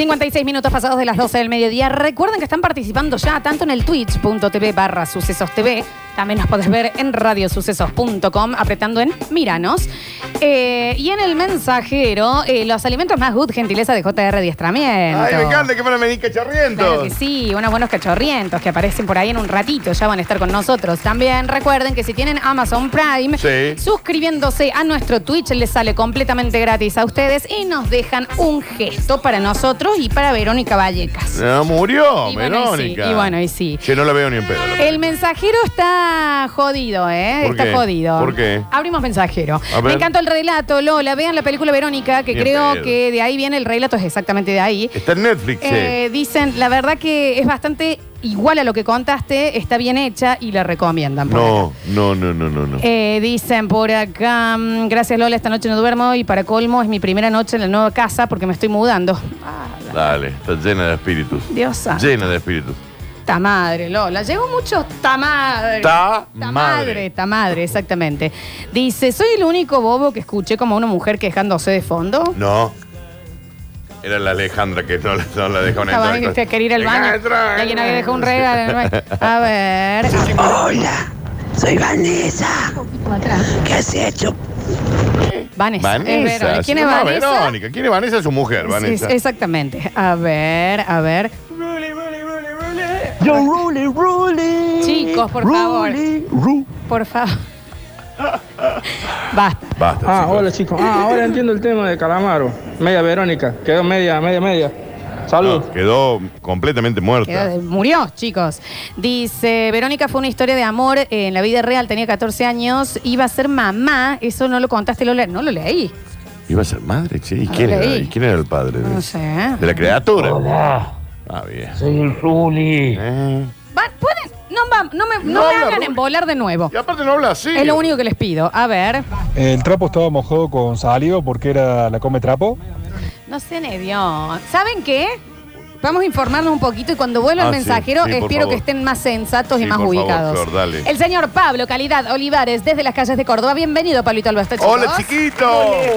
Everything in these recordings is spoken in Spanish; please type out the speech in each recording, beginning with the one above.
56 minutos pasados de las 12 del mediodía. Recuerden que están participando ya tanto en el twitch.tv barra sucesos TV. También nos podés ver en radiosucesos.com apretando en Miranos. Eh, y en el mensajero, eh, los alimentos más good, gentileza de JR Diestramiento. Ay, me encanta que van a venir Claro cacharrientos. que sí, unos buenos cachorrientos que aparecen por ahí en un ratito, ya van a estar con nosotros. También recuerden que si tienen Amazon Prime, Sí. suscribiéndose a nuestro Twitch les sale completamente gratis a ustedes y nos dejan un gesto para nosotros y para Verónica Vallecas. No, murió, Y bueno, y sí, Verónica. y bueno, y sí. Che, no la veo ni en pedo. la El mensajero está jodido, ¿eh? ¿Por está qué? jodido. ¿Por qué? Abrimos mensajero. A ver. Me encantó el relato, Lola. Vean la película Verónica, que Bien creo pedo. que de ahí viene el relato, es exactamente de ahí. Está en Netflix. Eh, dicen, la verdad que es bastante igual a lo que contaste, está bien hecha y la recomiendan. por acá. No, no, no, no, no. no. Eh, dicen por acá, mm, gracias Lola, esta noche no duermo y para colmo es mi primera noche en la nueva casa porque me estoy mudando. Ah, Dale, está llena de espíritus. Dios santo. Llena de espíritus. Ta madre, Lola. Llegó mucho ta madre. Ta Ta madre. madre, ta madre, exactamente. Dice, soy el único bobo que escuché como una mujer quejándose de fondo. No. Era la Alejandra que no, no la dejaron Estaba entrar. que quería ir al baño. Entra, Alguien había dejado un regalo. en el baño. A ver. Hola, soy Vanessa. ¿Qué has hecho? Vanessa. es Vanessa. ¿Quién es Vanessa? Verónica. ¿Quién es Vanessa? Es su mujer, Sí, Vanessa. exactamente. A ver, a ver. Yo, Ruli, Ruli. Chicos, por favor. Ruli, Ru. Por favor. Basta. Basta, Ah, chicos. hola chicos. Ah, ahora entiendo el tema de Calamaro. Media Verónica. Quedó media, media, media. Salud. No, quedó completamente muerta. Quedó- Murió, chicos. Dice, Verónica fue una historia de amor eh, en la vida real, tenía 14 años, iba a ser mamá, eso no lo contaste, Lola. No lo leí. Iba a ser madre, che. ¿Y quién, lo era, leí. ¿Y quién era el padre? de- No sé. De la criatura. Hola, Ah, bien. soy el Ruli. Eh. Va- ¿Pueden? No, va- no me, no No me habla, hagan Rubén. embolar de nuevo. Y aparte no habla así. Es lo único que les pido. A ver. El trapo estaba mojado con saliva porque era la come trapo. No se nevió. ¿Saben qué? Vamos a informarnos un poquito y cuando vuelva el Ah, sí, mensajero sí, por espero favor. que estén más sensatos y Sí, más por favor, ubicados. Flor, dale. El señor Pablo Calidad Olivares desde las calles de Córdoba. Bienvenido, Pablito Alba. Hola, chiquito.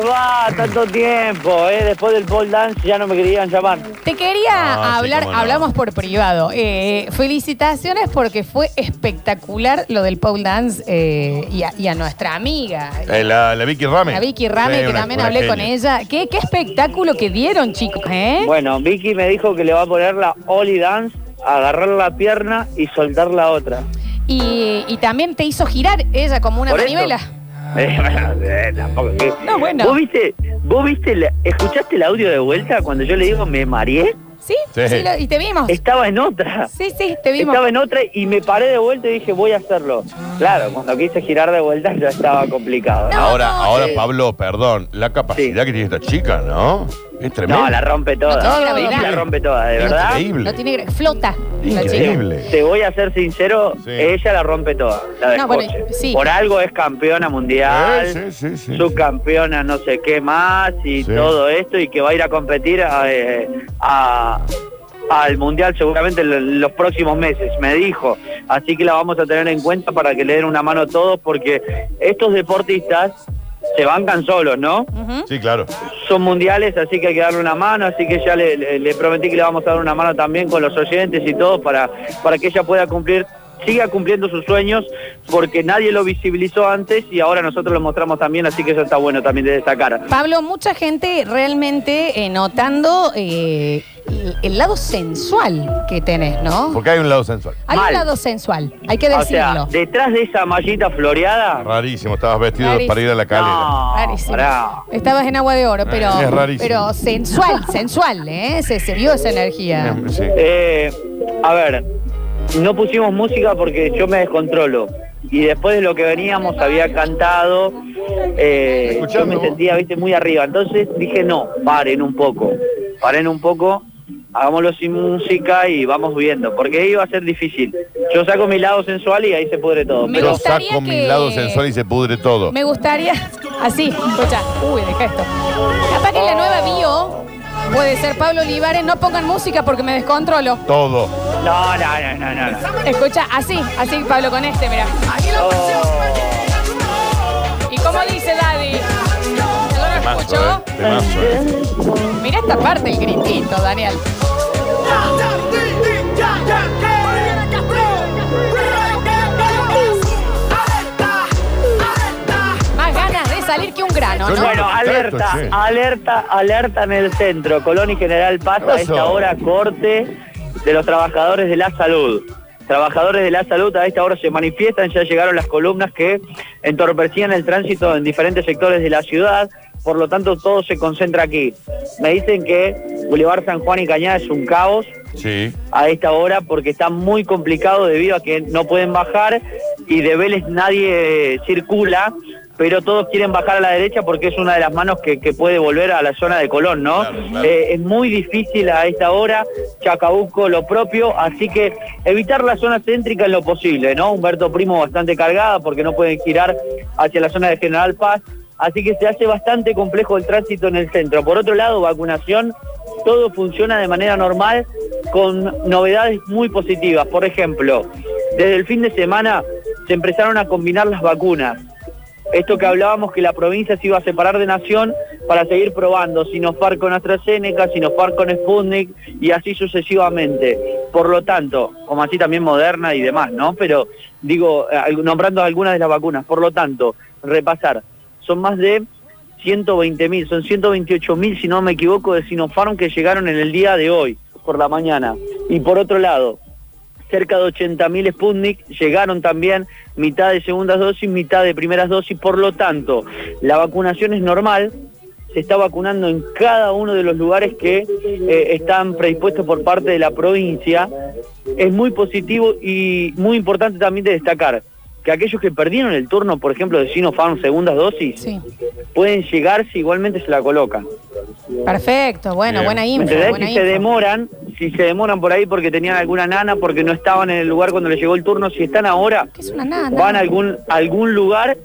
va? Tanto tiempo, ¿eh? Después del pole dance ya no me querían llamar. Te quería Ah, sí, hablar, cómo no. hablamos por privado. Eh, felicitaciones porque fue espectacular lo del pole dance eh, y, a, y a nuestra amiga. Eh, la, la Vicky Rame. La Vicky Rame, Sí, que una- también una hablé con genia. ella. ¿Qué, qué espectáculo que dieron, chicos, ¿eh? Bueno, Vicky me dijo que le va a poner la Oli Dance, agarrar la pierna y soltar la otra. Y, y también te hizo girar ella como una manivela. Eh, tampoco No, bueno. ¿Vos viste, vos viste, la- escuchaste el audio de vuelta cuando yo le digo me mareé? ¿Sí? Sí. Sí, lo- y te vimos. Estaba en otra. Sí, sí, te vimos. Estaba en otra y me paré de vuelta y dije voy a hacerlo. Claro, cuando quise girar de vuelta ya estaba complicado. No, Ahora, no, ahora sí. Pablo, perdón, la capacidad que tiene esta chica, ¿no? Es tremendo. No, la rompe toda. No, no, no, la rompe toda, de verdad. Increíble. No tiene flota. Increíble. Te voy a ser sincero, Sí. ella la rompe toda, la No, bueno, sí. Por algo es campeona mundial, sí, sí, sí, subcampeona no sé qué más y Sí. todo esto y que va a ir a competir eh, a- al mundial seguramente en los próximos meses, me dijo. Así que la vamos a tener en cuenta para que le den una mano a todos porque estos deportistas se bancan solos, ¿no? Sí, claro. son mundiales, así que hay que darle una mano, así que ya le, le- le prometí que le vamos a dar una mano también con los oyentes y todo para, para que ella pueda cumplir, siga cumpliendo sus sueños, porque nadie lo visibilizó antes y ahora nosotros lo mostramos también, así que eso está bueno también de destacar. Pablo, mucha gente realmente eh, notando eh, el, lado sensual que tenés, ¿no? Porque hay un lado sensual. Hay un lado sensual, hay que O sea, decirlo. detrás de esa mallita floreada... Rarísimo, estabas vestido Rarísimo. para ir a la calera. No, Rarísimo. pará. Estabas en agua de oro, pero, Eh, es rarísimo. pero sensual, sensual, ¿eh? Se, se vio esa energía. Sí. Eh, a ver, no pusimos música porque yo me descontrolo. Y después de lo que veníamos había cantado, eh, yo me sentía, viste, muy arriba. Entonces dije, no, paren un poco, paren un poco, hagámoslo sin música y vamos viendo, porque iba a ser difícil. Yo saco mi lado sensual y ahí se pudre todo. Me Pero saco que- mi lado sensual y se pudre todo. Me gustaría, así, escucha, uy, deja esto. Capaz que la nueva bio puede ser Pablo Olivares, no pongan música porque me descontrolo. Todo. no, no, no, no, no. no. Escucha, así, así Pablo con este, mira. Oh, ¿Y cómo dice Daddy? Temazo, escuchó? eh. Temazo, eh. Mira esta parte, el gritito, Daniel. Que un grano, Bueno, alerta, alerta, alerta en el centro. Colón y General Paz ¿Qué a esta hora corte de los trabajadores de la salud. Trabajadores de la salud a esta hora se manifiestan, ya llegaron las columnas que entorpecían el tránsito en diferentes sectores de la ciudad, por lo tanto todo se concentra aquí. Me dicen que Boulevard San Juan y Cañada es un caos, Sí. a esta hora porque está muy complicado debido a que no pueden bajar y de Vélez nadie circula, pero todos quieren bajar a la derecha porque es una de las manos que, que puede volver a la zona de Colón, ¿no? Claro, claro. Eh, es muy difícil a esta hora, Chacabuco lo propio, así que evitar la zona céntrica en lo posible, ¿no? Humberto Primo bastante cargada porque no pueden girar hacia la zona de General Paz, así que se hace bastante complejo el tránsito en el centro. Por otro lado, vacunación, todo funciona de manera normal con novedades muy positivas. Por ejemplo, desde el fin de semana se empezaron a combinar las vacunas. Esto que hablábamos que la provincia se iba a separar de nación para seguir probando Sinopharm con AstraZeneca, Sinopharm con Sputnik y así sucesivamente. Por lo tanto, como así también Moderna y demás, ¿no? Pero digo, nombrando algunas de las vacunas. Por lo tanto, repasar, son más de 120 mil, son 128 mil, si no me equivoco, de Sinopharm que llegaron en el día de hoy, por la mañana. Y por otro lado, cerca de 80.000 Sputnik, llegaron también mitad de segundas dosis, mitad de primeras dosis, por lo tanto, la vacunación es normal, se está vacunando en cada uno de los lugares que eh, están predispuestos por parte de la provincia. Es muy positivo y muy importante también de destacar que aquellos que perdieron el turno, por ejemplo, de Sinopharm segundas dosis, Sí. pueden llegar si igualmente se la colocan. Perfecto, bueno, Bien. buena ¿Me info, entendés? buena Si se demoran, si se demoran por ahí porque tenían alguna nana, porque no estaban en el lugar cuando les llegó el turno, si están ahora, ¿Qué es una nana? van a algún, algún lugar,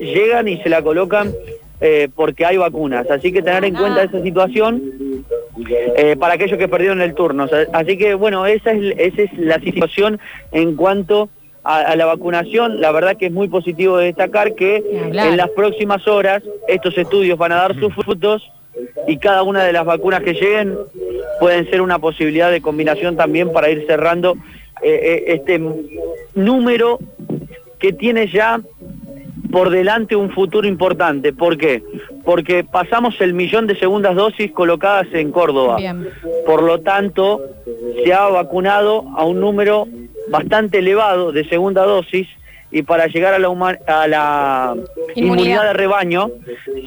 llegan y se la colocan eh, porque hay vacunas. Así que tener en cuenta esa situación eh, para aquellos que perdieron el turno. O sea, Así que bueno, esa es, esa es la situación en cuanto a, a la vacunación. La verdad que es muy positivo de destacar que en las próximas horas estos estudios van a dar sus frutos y cada una de las vacunas que lleguen pueden ser una posibilidad de combinación también para ir cerrando eh, eh, este número que tiene ya por delante un futuro importante. ¿Por qué? Porque pasamos el millón de segundas dosis colocadas en Córdoba. Bien. Por lo tanto, se ha vacunado a un número bastante elevado de segunda dosis y para llegar a la, huma- a la Inmunidad. inmunidad de rebaño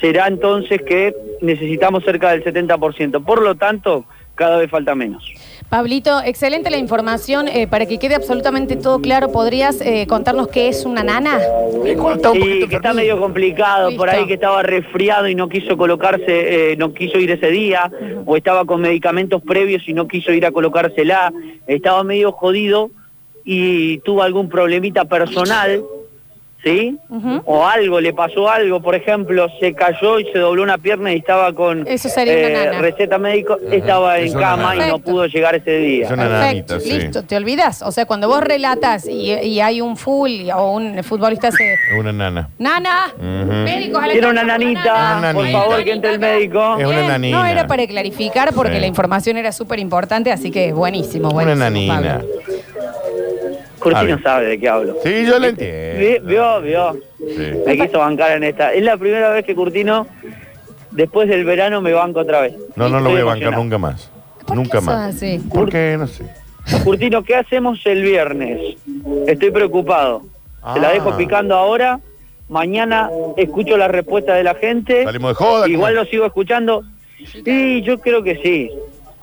será entonces que necesitamos cerca del 70%. Por lo tanto, cada vez falta menos. Pablito, excelente la información. eh, para que quede absolutamente todo claro, ¿podrías eh, contarnos qué es una nana? Sí, que está medio complicado, por ahí que estaba resfriado y no quiso colocarse, eh, no quiso ir ese día, o estaba con medicamentos previos y no quiso ir a colocársela, estaba medio jodido y tuvo algún problemita personal, ¿sí? O algo, le pasó algo, por ejemplo, se cayó y se dobló una pierna y estaba con eh, Eso sería una nana. receta médico, estaba Es en una cama nana. y no pudo llegar ese día. Es una Perfecto, nanita, sí. listo, ¿te olvidas? O sea, cuando vos relatas y, y hay un full o un futbolista se... Es una nana. Nana, Ujú. médicos a la Tiene una nanita, Una por favor que entre el médico. Es una nanina. No era para clarificar porque Sí. la información era súper importante, así que buenísimo, Una buenísimo. nanina. Pablo. Curtino Ah, sabe de qué hablo. Sí, yo la Vi- entiendo. Vio, vio. Sí. Me quiso bancar en esta. Es la primera vez que Curtino, después del verano, me banco otra vez. No, no lo voy a bancar nunca más. ¿Por Nunca qué más. así? ¿Por qué? No sé. Curtino, ¿qué hacemos el viernes? Estoy preocupado. Se la Ah. dejo picando ahora. Mañana escucho la respuesta de la gente. Salimos de joda. Igual ¿cómo? lo sigo escuchando. Sí, yo creo que sí.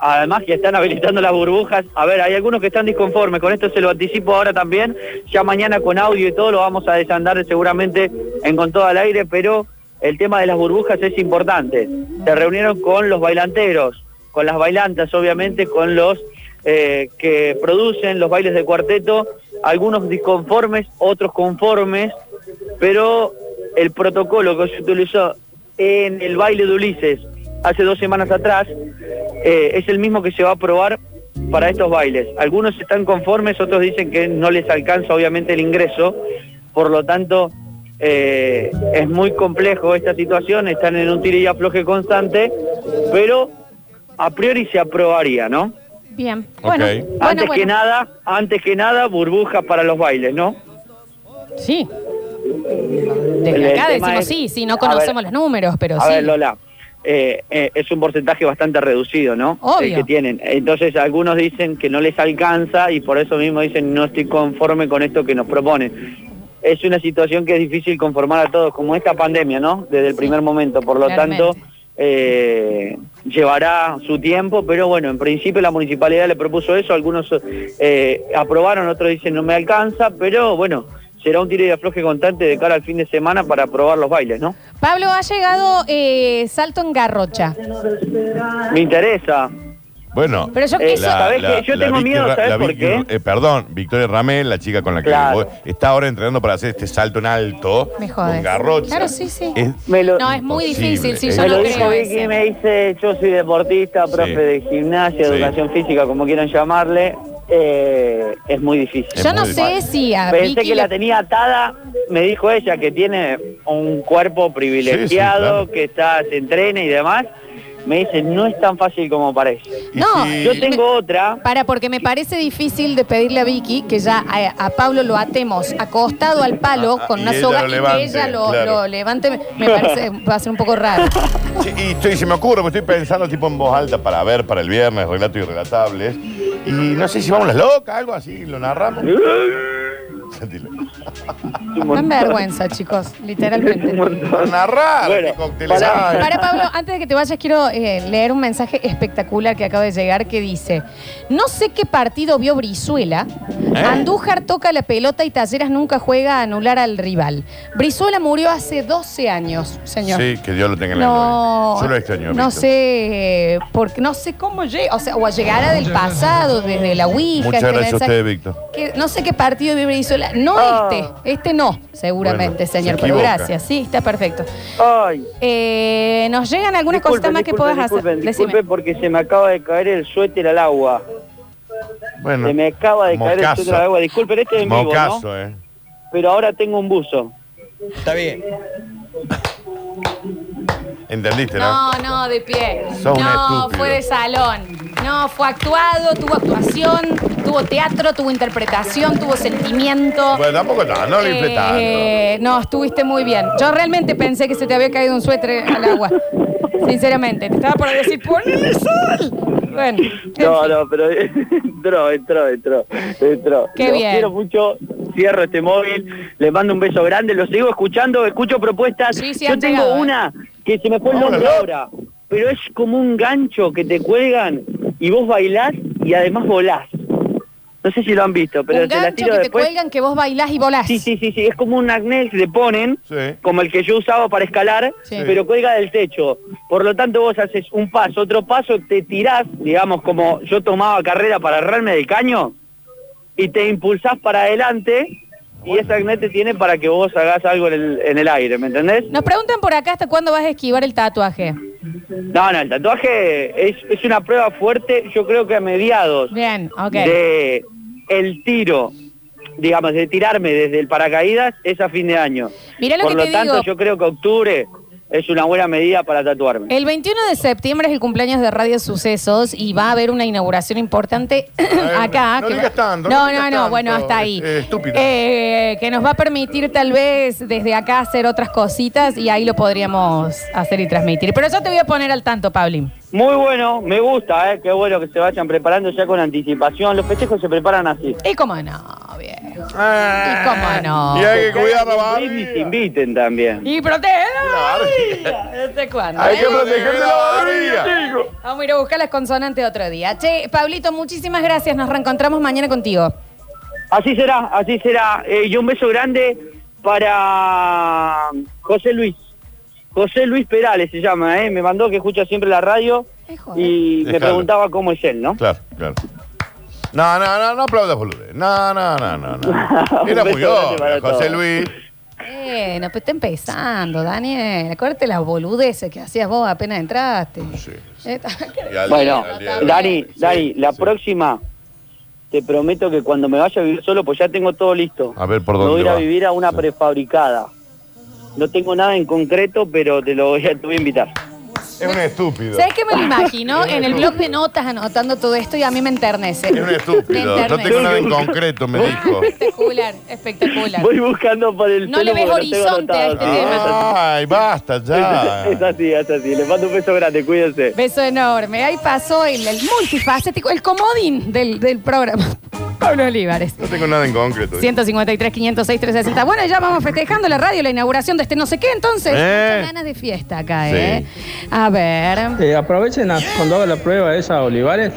Además que están habilitando las burbujas. A ver, hay algunos que están disconformes. Con esto se lo anticipo ahora también. Ya mañana con audio y todo lo vamos a desandar seguramente en Con todo al aire, pero el tema de las burbujas es importante. Se reunieron con los bailanteros, con las bailantas obviamente, con los eh, que producen los bailes de cuarteto, algunos disconformes, otros conformes, pero el protocolo que se utilizó en el baile de Ulises hace dos semanas atrás eh, es el mismo que se va a probar para estos bailes. Algunos están conformes, otros dicen que no les alcanza obviamente el ingreso, por lo tanto eh, es muy complejo esta situación, están en un tiro y afloje constante, pero a priori se aprobaría, ¿no? Bien. Bueno, antes bueno, que nada, antes que nada, burbujas para los bailes, ¿no? Sí. Desde acá decimos es- sí, sí, no a conocemos ver, los números, pero A sí. ver, Lola, eh, eh, es un porcentaje bastante reducido, ¿no? Obvio. Que tienen. Entonces, algunos dicen que no les alcanza y por eso mismo dicen no estoy conforme con esto que nos proponen. Es una situación que es difícil conformar a todos, como esta pandemia, ¿no? Desde el primer momento. Por lo Claramente. tanto, eh, llevará su tiempo, pero bueno, en principio la municipalidad le propuso eso, algunos eh, aprobaron, otros dicen no me alcanza, pero bueno, será un tiro y afloje constante de cara al fin de semana para probar los bailes, ¿no? Pablo, ha llegado eh, Salto en Garrocha. Me interesa. Bueno, Pero yo Eh. Yo tengo Vicky miedo, ¿sabés la por qué? eh, perdón, Victoria Ramel, la chica con la que Claro. vos- está ahora entrenando para hacer este salto en alto. Me jodes. Con garrocha. Claro, sí, sí. Es- Me lo, No, es muy difícil, sí, es- yo me no lo creo ese. Vicky, me dice, yo soy deportista, profe Sí. de gimnasia, Sí. educación física, como quieran llamarle, eh, es muy difícil. Es Yo no sé si a Pensé Vicky que la tenía atada, me dijo ella que tiene un cuerpo privilegiado, Sí, sí, claro. que está, se entrena y demás. Me dice, no es tan fácil como parece. y No, Yo tengo otra, Para, porque me parece difícil de pedirle a Vicky que ya a, a Pablo lo atemos acostado al palo Ah, con y una ella soga lo y levante, que ella lo, claro. lo levante. Me- Me parece, va a ser un poco raro. Sí, y estoy, se me ocurre, porque estoy pensando tipo en voz alta para ver para el viernes, relatos irrelatables. Y no sé si vamos las locas, algo así, lo narramos. Sentilo. Me dan vergüenza, chicos, literalmente. Para narrar, Bueno, qué cócteles para- Pablo, antes de que te vayas, quiero eh, leer un mensaje espectacular que acaba de llegar que dice: No sé qué partido vio Brizuela. ¿Eh? Andújar toca la pelota y Talleras nunca juega a anular al rival. Brizuela murió hace 12 años, señor. Sí, que Dios lo tenga en la No, gloria. Yo lo extraño. no Víctor. sé, porque no sé cómo llega, o sea, o llegará del pasado, desde la Ouija. Muchas este gracias a mensaje. usted, Víctor. Que no sé qué partido vio Brizuela. No Ah. Este, este no, seguramente, Bueno, se señor, pero equivoca. gracias, sí, está perfecto. ay, Eh, nos llegan algunas disculpen, cositas más que disculpen, puedas disculpen, hacer. Decime. disculpen porque se me acaba de caer el suéter al agua. Bueno, Se me acaba de caer el mocazo. suéter al agua. Disculpen, este es en vivo, ¿no? Mocazo, eh. Pero ahora tengo un buzo. ¿Entendiste, no? No, no, de pie. Sos un no, estúpido. fue de salón. No, fue actuado, tuvo actuación, tuvo teatro, tuvo interpretación, tuvo sentimiento. Bueno, tampoco tanto, no lo inflé tanto. Eh, no, estuviste muy bien. Yo realmente pensé que se te había caído un suéter al agua. Sinceramente, te estaba por decir, ponle sol. Bueno, en No, fin. no, pero entró, entró, entró, entró. Qué Los bien. quiero mucho, cierro este móvil, les mando un beso grande, los sigo escuchando, escucho propuestas. Sí, sí, Yo han tengo llegado, ¿eh? una que se me fue el nombre ¿no? ahora, pero es como un gancho que te cuelgan y vos bailás y además volás. No sé si lo han visto, pero un te la tiro que te después. cuelgan que vos bailás y volás. Sí, sí, sí, sí, es como un arnés que le ponen, Sí. como el que yo usaba para escalar, Sí. pero cuelga del techo. Por lo tanto, vos haces un paso, otro paso, te tirás, digamos, como yo tomaba carrera para agarrarme del caño, y te impulsás para adelante, y ese arnés te tiene para que vos hagas algo en el, en el aire, ¿me entendés? Nos preguntan por acá hasta cuándo vas a esquivar el tatuaje. No, no, el tatuaje es, es una prueba fuerte, yo creo que a mediados Bien, ok. de el tiro, digamos, de tirarme desde el paracaídas, es a fin de año. Mirá lo Por que lo te tanto, digo. yo creo que octubre es una buena medida para tatuarme. El 21 de septiembre es el cumpleaños de Radio Sucesos y va a haber una inauguración importante acá. no que digas va- tanto, No, no no, digas no, tanto, bueno, hasta ahí. eh, estúpido. Eh, que nos va a permitir tal vez desde acá hacer otras cositas y ahí lo podríamos hacer y transmitir. Pero yo te voy a poner al tanto, Pauli. Muy bueno, me gusta, ¿eh? qué bueno que se vayan preparando ya con anticipación. Los festejos se preparan así. Y cómo no, bien. Ah, ¿Y cómo no? Y hay que cuidar la Y se barriga. inviten también. Y protege la barriga. ¿Desde cuándo? Hay que proteger la barriga. Vamos a ir a buscar las consonantes otro día. Che, Pablito, muchísimas gracias. Nos reencontramos mañana contigo. Así será, así será. Eh, y un beso grande para José Luis. José Luis Perales se llama, ¿eh? me mandó que escucha siempre la radio y me preguntaba cómo es él, ¿no? Claro, claro. No, no, no, no aplaudas, bolude. No, no, no, no, no. Era muy obvio. José. Luis. Bueno, pues está empezando, Daniel. Acuérdate las boludeces que hacías vos apenas entraste. Sí, Bueno. Dani, Sí, Dani, la sí. próxima te prometo que cuando me vaya a vivir solo, pues ya tengo todo listo. A ver por Me voy a dónde ir a vivir a una Sí. prefabricada. No tengo nada en concreto, pero te lo voy a, te voy a invitar. Es un estúpido. ¿Sabes qué me lo imagino? En el blog de notas anotando todo esto y a mí me enternece. Es un estúpido. Me No tengo nada en concreto, me dijo. Espectacular, espectacular. Voy buscando por el No le ves celu porque lo tengo horizonte a este tema. Ay, basta ya. Es así, es así. Le mando un beso grande, cuídense. Beso enorme. Ahí pasó el, el multifacético, el comodín del, del programa. Pablo Olivares. No tengo nada en concreto. 153, 506, 360. Bueno, ya vamos festejando la radio, la inauguración de este no sé qué, entonces. Eh. Muchas ganas de fiesta acá, Sí. ¿eh? A ver. Eh, aprovechen a- cuando haga la prueba esa Olivares,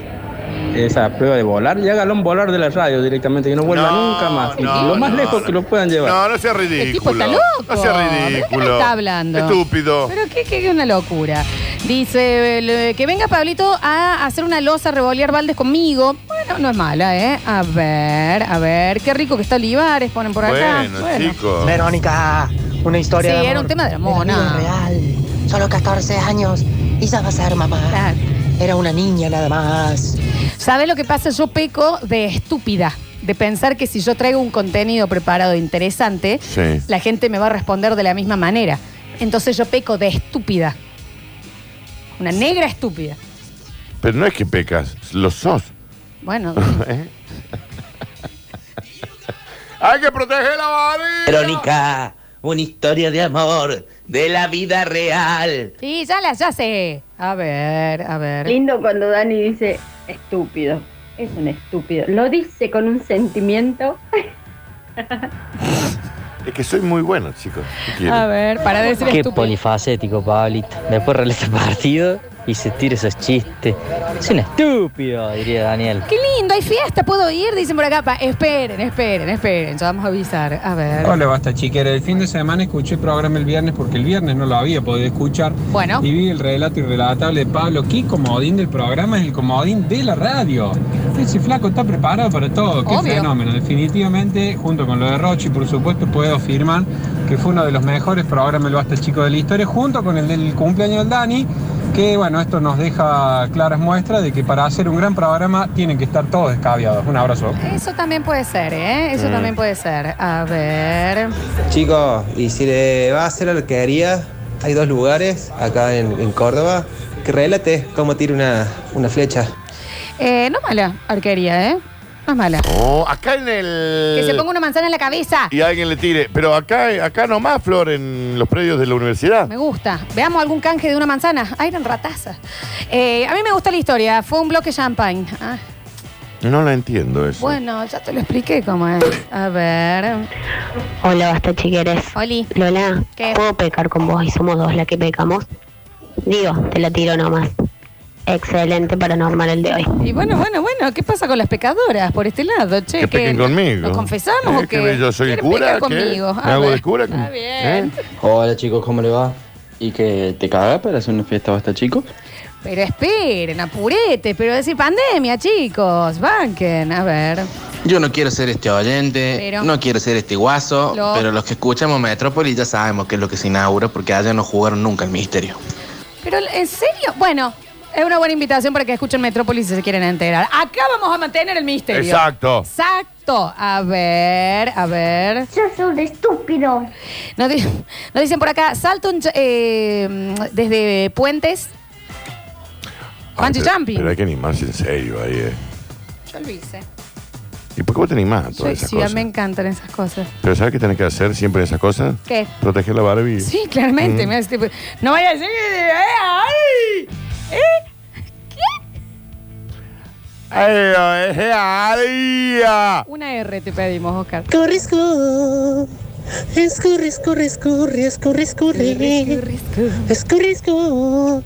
esa prueba de volar, y hágalo un volar de la radio directamente, que no vuelva No, nunca más. no, lo más no, lejos no. que lo puedan llevar. No, no sea ridículo. El tipo está loco. No sea ¿De qué ridículo. me está hablando? Estúpido. Pero qué, qué, qué una locura. Dice el, que venga Pablito a hacer una losa revolear baldes conmigo. Bueno, no es mala, ¿eh? A ver, a ver. Qué rico que está Olivares, ponen por acá. Bueno, chicos. Verónica, una historia Sí, de era amor un tema de la mona. real. Solo 14 años y ya va a ser mamá. Claro. Era una niña nada más. ¿Sabes lo que pasa? Yo peco de estúpida. De pensar que si yo traigo un contenido preparado interesante, Sí. la gente me va a responder de la misma manera. Entonces yo peco de estúpida. Una negra estúpida. Pero no es que pecas, lo sos. Bueno, ¿Eh? Hay que proteger la barriga. Verónica, una historia de amor de la vida real. sí, ya la ya sé. A ver, a ver. Lindo cuando Dani dice estúpido. Es un estúpido. Lo dice con un sentimiento. Es que soy muy bueno, chicos. A ver, para decir Qué estúpido. polifacético, Pablito. Después realiza el partido y se tira esos chistes. Es un estúpido, diría Daniel. Qué lindo, hay fiesta, puedo ir, dicen por acá. Pa, esperen, esperen, esperen, ya vamos a avisar. A ver. Hola, basta chiquera. El fin de semana escuché el programa el viernes porque el viernes no lo había podido escuchar. Bueno. Y vi el relato irrelatable de Pablo. ¿Qué comodín del programa es el comodín de la radio? Ese flaco está preparado para todo. Qué Obvio. fenómeno. Definitivamente, junto con lo de Rochi, por supuesto, puedo afirmar que fue uno de los mejores programas del Basta Chico de la historia, junto con el del cumpleaños del Dani. Que bueno, esto nos deja claras muestras de que para hacer un gran programa tienen que estar todos descabiados. Un abrazo. Eso también puede ser, ¿eh? Mm. Eso también puede ser. A ver. Chicos, y si le va a hacer arquería, hay dos lugares acá en, en Córdoba que relate cómo tira una, una flecha. Eh, no mala arquería, ¿eh? Es mala. Oh, acá en el. Que se ponga una manzana en la cabeza. Y alguien le tire. Pero acá, acá nomás, Flor, en los predios de la universidad. Me gusta. Veamos algún canje de una manzana. Ay, eran ratazas. Eh, a mí me gusta la historia. Fue un bloque champagne. Ah, No la entiendo eso. bueno, ya te lo expliqué cómo es. A ver. Hola, basta chiqueres. Oli. Lola, ¿Qué? ¿puedo pecar con vos y somos dos las que pecamos? Digo, te la tiro nomás. Excelente paranormal el de hoy. Y bueno, bueno, bueno, ¿qué pasa con las pecadoras por este lado? Che, Que pequen conmigo. ¿Nos confesamos Eh, o qué? que yo soy el ¿Quieren cura, conmigo? ¿Me hago ver. de cura? Está bien. ¿Eh? Hola chicos, ¿cómo le va? ¿Y que te caga para hacer una fiesta basta chico? Pero esperen, apurete, pero decir pandemia, chicos, banquen, a ver. Yo no quiero ser este oyente, Pero- no quiero ser este guaso, Lo- pero los que escuchamos Metrópolis ya sabemos qué es lo que se inaugura porque allá no jugaron nunca el misterio. Pero, ¿en serio? Bueno, es una buena invitación para que escuchen Metrópolis si se quieren enterar. Acá vamos a mantener el misterio. Exacto. Exacto. A ver, a ver. Sos un estúpido. Nos, di- nos dicen por acá, salto en ch- eh, desde puentes. Bungee pero- jumping. Pero hay que animarse en serio ahí, eh. Yo lo hice. ¿Y por qué vos te animás a todas Soy, esas mí cosas? me encantan esas cosas. Pero ¿sabes qué tenés que hacer siempre en esas cosas? ¿Qué? Proteger la Barbie. Sí, claramente. Mm. me hace tipo, no vaya a decir que... eh, ¡Ay! ¿Eh? ¡Ay, ay, ay, ay! Una R te pedimos, Oscar. Corre, escurre, escurre, escurre, escurre, escurre, escurre. Escurre, escurre.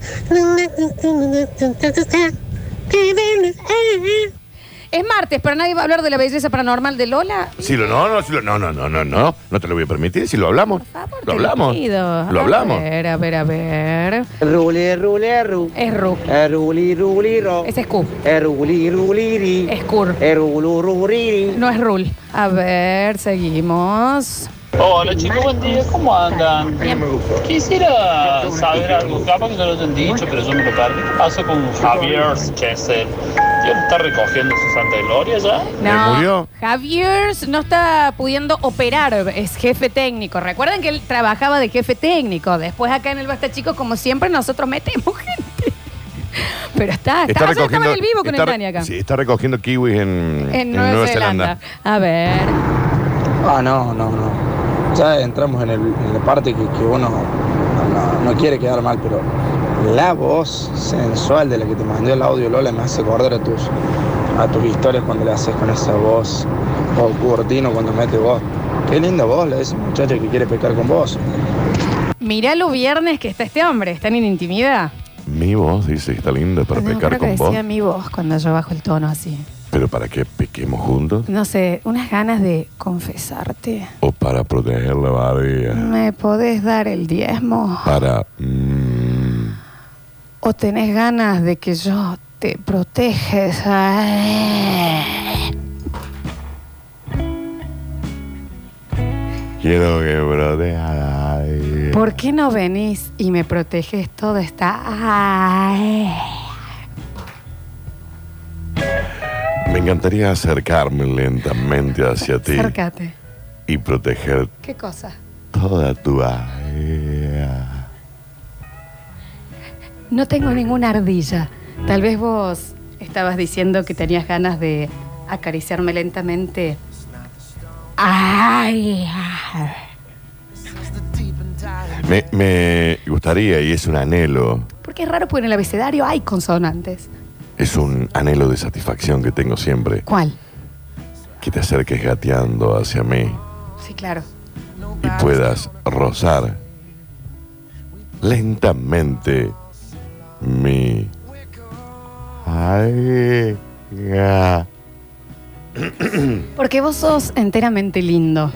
Es martes, pero nadie va a hablar de la belleza paranormal de Lola. Si lo, no, no, si lo, no, no, no, no, no, no te lo voy a permitir. Si lo hablamos, lo Te hablamos, pido. lo hablamos. A ver, a ver, a ver. Ruli, ruli, ru. Es Ru. Ruli, ruli, ro. Ese es Q. Ruli, ruli, ri. Es Cur. Rulu, ruri. No es Rul. A ver, seguimos. Hola chicos, buen día, ¿cómo andan? Quisiera saber algo, capaz que ya lo han dicho, pero yo me lo perdí. ¿Qué pasó con Javier Chesel? Cuestión? ¿Está recogiendo su Santa Gloria ya? No, Javier no está pudiendo operar, es jefe técnico. Recuerden que él trabajaba de jefe técnico. Después acá en el Basta Chicos, como siempre, nosotros metemos gente. Pero está, está, ayer estaba en el vivo con está el Dani acá. Sí, está recogiendo kiwis en, En Nueva, Zelanda. A ver. Ah, no, no, no. Ya entramos en, el- en la parte que, que uno no, no quiere quedar mal, pero la voz sensual de la que te mandó el audio Lola me hace acordar a tus, a tus historias cuando le haces con esa voz. O Curtino cuando mete voz. Qué linda voz la de ese muchacho que quiere pecar con vos. Mirá los viernes que está este hombre. ¿Están en intimidad? Mi voz dice que está linda para No, pecar creo que con vos. decía mi voz cuando yo bajo el tono así. Pero para que pequemos juntos No sé, unas ganas de confesarte. o para proteger la barriga. ¿Me podés dar el diezmo? Para. ¿O tenés ganas de que yo te proteges? Ay. quiero que proteja. ¿Por qué no venís y me proteges todo esta... Ay. Me encantaría acercarme lentamente hacia ti Acércate. y proteger ¿Qué cosa? toda tu barriga. No tengo ninguna ardilla. Tal vez vos estabas diciendo que tenías ganas de acariciarme lentamente. Ay. ay. Me, me gustaría, y es un anhelo, Porque es raro porque en el abecedario hay consonantes. es un anhelo de satisfacción que tengo siempre, ¿Cuál? que te acerques gateando hacia mí Sí, claro. y puedas rozar lentamente mi barriga. Porque vos sos enteramente lindo.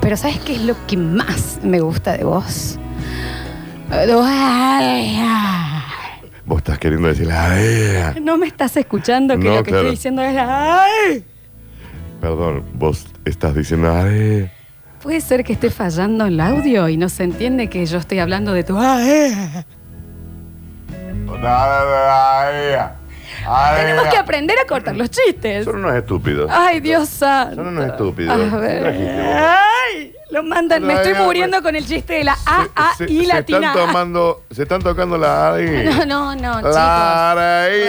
Pero ¿sabes qué es lo que más me gusta de vos? Vos estás queriendo decir la. No me estás escuchando que No, lo que claro. estoy diciendo es ay. Perdón, vos estás diciendo barriga. Puede ser que esté fallando el audio y no se entiende que yo estoy hablando de tu ay. Tenemos que aprender a cortar los chistes. Son unos estúpidos. Ay, Dios santo. Son unos estúpidos. A ver. Ay, lo mandan. Me estoy muriendo con el chiste de la A, A Se, y se latina. están tomando, se están tocando la barriga. No, no, no, chicos.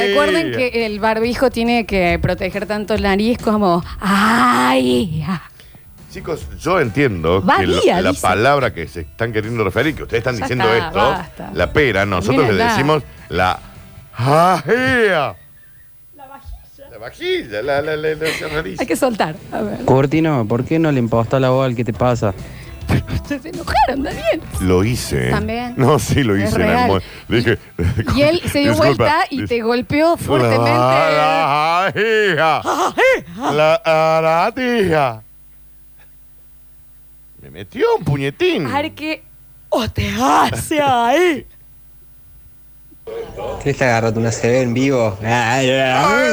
Recuerden que el barbijo tiene que proteger tanto el nariz como. ¡Ay! Chicos, yo entiendo Va que lo- la dice. palabra que se están queriendo referir, que ustedes están Ya diciendo está, esto, basta. la pera, nosotros le Miren, decimos la jajea. La vajilla, la, la, la, la, la nariz. Hay que soltar. A ver. Curtino, ¿por qué no le impostó la voz al que te pasa? Se enojaron, Daniel. Lo hice. También. No, sí, lo hice. en el mo- Dije, Y él se dio disculpa, vuelta y te golpeó fuertemente. La jajea. La aratija. Me metió un puñetín. A ver qué. ¡Oh, te hace ahí! ¿Querés que agarrate una CB en vivo? Ay, ay.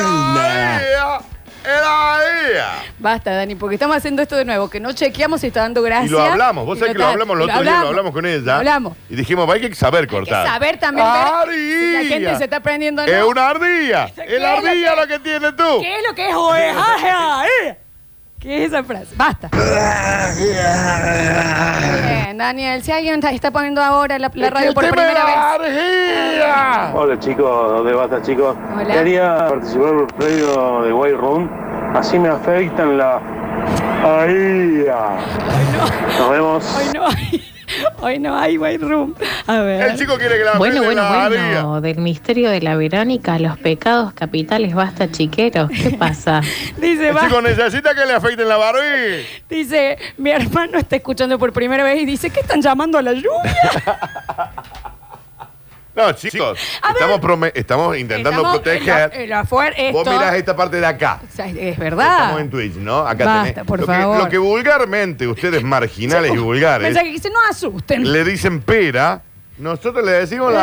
Basta, Dani, porque estamos haciendo esto de nuevo, que no chequeamos si está dando gracia. Y lo hablamos, vos Y sabés que lo está- hablamos y el otro día, lo hablamos con ella. Lo hablamos. Y dijimos, hay que saber Hay que cortar. saber también ver si la gente se está prendiendo o Es no. una ardilla. ¿Qué Es la es lo ardilla que- lo que tienes tú. ¿Qué es lo que es oeja? ¿Qué es esa frase? Basta. Bien, Daniel, si alguien está- está poniendo ahora la, la radio por primera vez. Hola chicos, de Bata chicos. Hola. Quería participar por el premio de White Room. Así me afectan la. Ahí. Nos vemos. Hoy no hoy no hay white room. A ver. El chico quiere que la Bueno, bueno, la bueno, del misterio de la Verónica, los pecados capitales, basta chiqueros. ¿Qué pasa? Dice, El va- chico necesita que le afeiten la barbilla. dice, mi hermano está escuchando por primera vez y dice, ¿qué están llamando a la lluvia? No, chicos, estamos, prome- estamos intentando Estamos en proteger. la- en la fuer- Vos esto- mirás esta parte de acá. O sea, es verdad. Estamos en Twitch, ¿no? Acá Basta, tenés. por lo, favor. Que, lo que vulgarmente ustedes marginales y vulgares Mensaje que dice, no asusten. le dicen pera, nosotros le decimos la.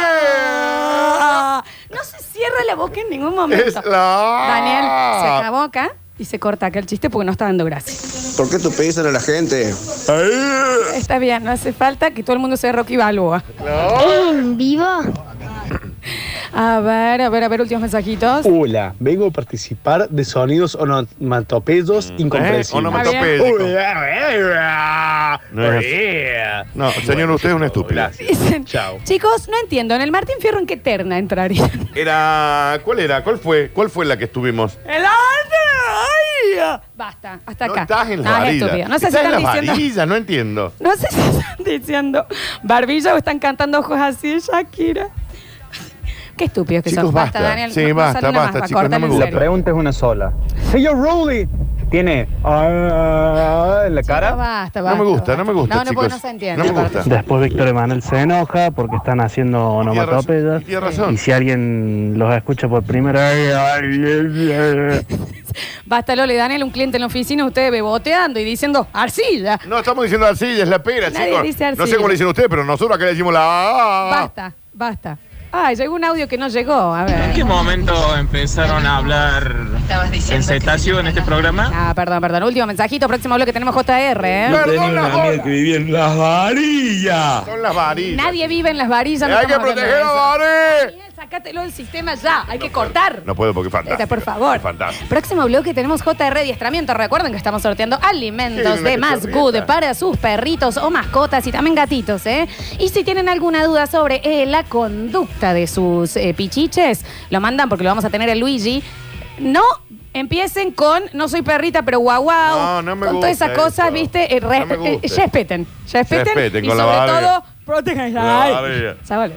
Ah, no se cierra la boca en ningún momento. Es la- Daniel, se acabó acá y se corta acá el chiste porque no está dando gracia. ¿Por qué tú pedís a la gente? Está bien, no hace falta que todo el mundo sea Rocky Balboa. ¿En vivo? A ver, a ver, a ver, últimos mensajitos. Hola, vengo a participar de sonidos onomatopeyos incomprensibles. onomatopeyos. Uy, No, es- no, señor, usted es un estúpido. Dicen, Chao. chicos, no entiendo, ¿en el Martín Fierro en qué terna entraría? Era. ¿Cuál era? ¿Cuál fue? ¿Cuál fue la que estuvimos? ¡El ¡Ay! Basta, hasta No acá. estás en la No, es varilla. No sé si Estás en están la diciendo. varilla, no entiendo. No sé si están diciendo barbilla o están cantando ojos así de Shakira. Qué estúpidos que Chicos, son. Basta, basta. Daniel. Sí, basta, sale basta, más, chicos, no me en gusta. serio. La pregunta es una sola. Señor Rudy, ¿tiene ah, en la cara? basta, No me gusta, no me gusta, No, no, porque chicos. no se entiende. No me gusta. Después Víctor Emanuel se enoja porque están haciendo onomatopeyas. tiene razón. Y si alguien los escucha por primera vez. Basta, Lole, Daniel, un cliente en la oficina, ustedes beboteando y diciendo arcilla. No, estamos diciendo arcilla, es la pera, Nadie chicos. dice No sé arcilla. cómo le dicen ustedes, pero nosotros acá le decimos la. Basta, basta. Ay, llegó un audio que no llegó. A ver. ¿En qué momento empezaron a hablar en cetáceo en este programa? Ah, perdón, perdón. Último mensajito, próximo bloque tenemos JR, ¿eh? Perdón, la bola. que vivía en las varillas. Son las varillas. Nadie vive en las varillas. no Hay que estamos hablando proteger de a eso. varillas. Sácatelo del sistema ya. Hay que cortar. No puedo porque es fantástico. Por favor. Es fantástico. Próximo bloque tenemos JR Adiestramiento. Recuerden que estamos sorteando alimentos Sí, una de Más. Good para sus perritos o mascotas y también gatitos, ¿eh? Y si tienen alguna duda sobre eh, la conducta de sus eh, pichiches, lo mandan porque lo vamos a tener el Luigi. No empiecen con no soy perrita, pero guau guau. No, no me con todas esas cosas, eso. ¿viste? Eh, re- No me eh, gusta. respeten. Respeten. Respeten y con la sobre barriga. todo, protejan La barriga. Chavales.